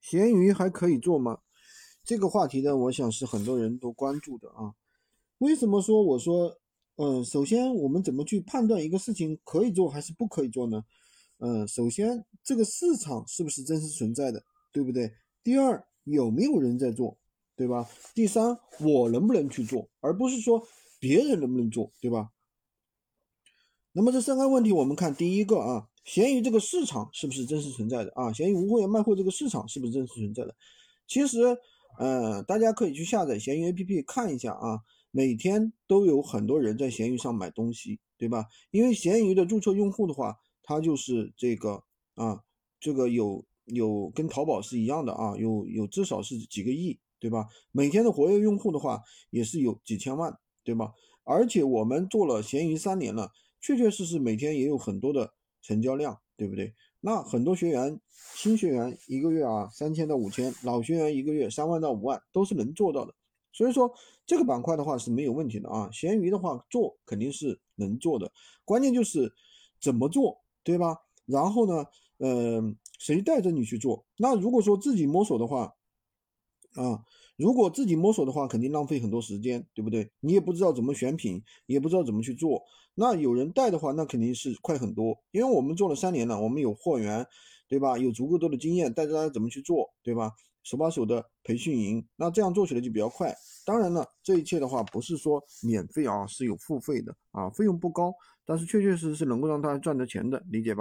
闲鱼还可以做吗？这个话题呢，我想是很多人都关注的啊。为什么说我说，嗯，首先我们怎么去判断一个事情可以做还是不可以做呢？嗯，首先这个市场是不是真实存在的，对不对？第二，有没有人在做，对吧？第三，我能不能去做，而不是说别人能不能做，对吧？那么这三个问题，我们看第一个啊，闲鱼这个市场是不是真实存在的啊？闲鱼无货源卖货这个市场是不是真实存在的？其实。呃，大家可以去下载闲鱼 APP 看一下啊，每天都有很多人在闲鱼上买东西，对吧？因为闲鱼的注册用户的话，它就是这个啊，这个有有跟淘宝是一样的啊，有有至少是几个亿，对吧？每天的活跃用户的话也是有几千万，对吧？而且我们做了闲鱼三年了，确确实实每天也有很多的成交量，对不对？那很多学员，新学员一个月啊三千到五千，老学员一个月三万到五万都是能做到的。所以说这个板块的话是没有问题的啊。闲鱼的话做肯定是能做的，关键就是怎么做，对吧？然后呢，嗯，谁带着你去做？那如果说自己摸索的话，啊，如果自己摸索的话，肯定浪费很多时间，对不对？你也不知道怎么选品，也不知道怎么去做。那有人带的话，那肯定是快很多，因为我们做了三年了，我们有货源，对吧？有足够多的经验，带着大家怎么去做，对吧？手把手的培训营，那这样做起来就比较快。当然了，这一切的话不是说免费啊，是有付费的啊，费用不高，但是确确实实能够让大家赚到钱的，理解吧？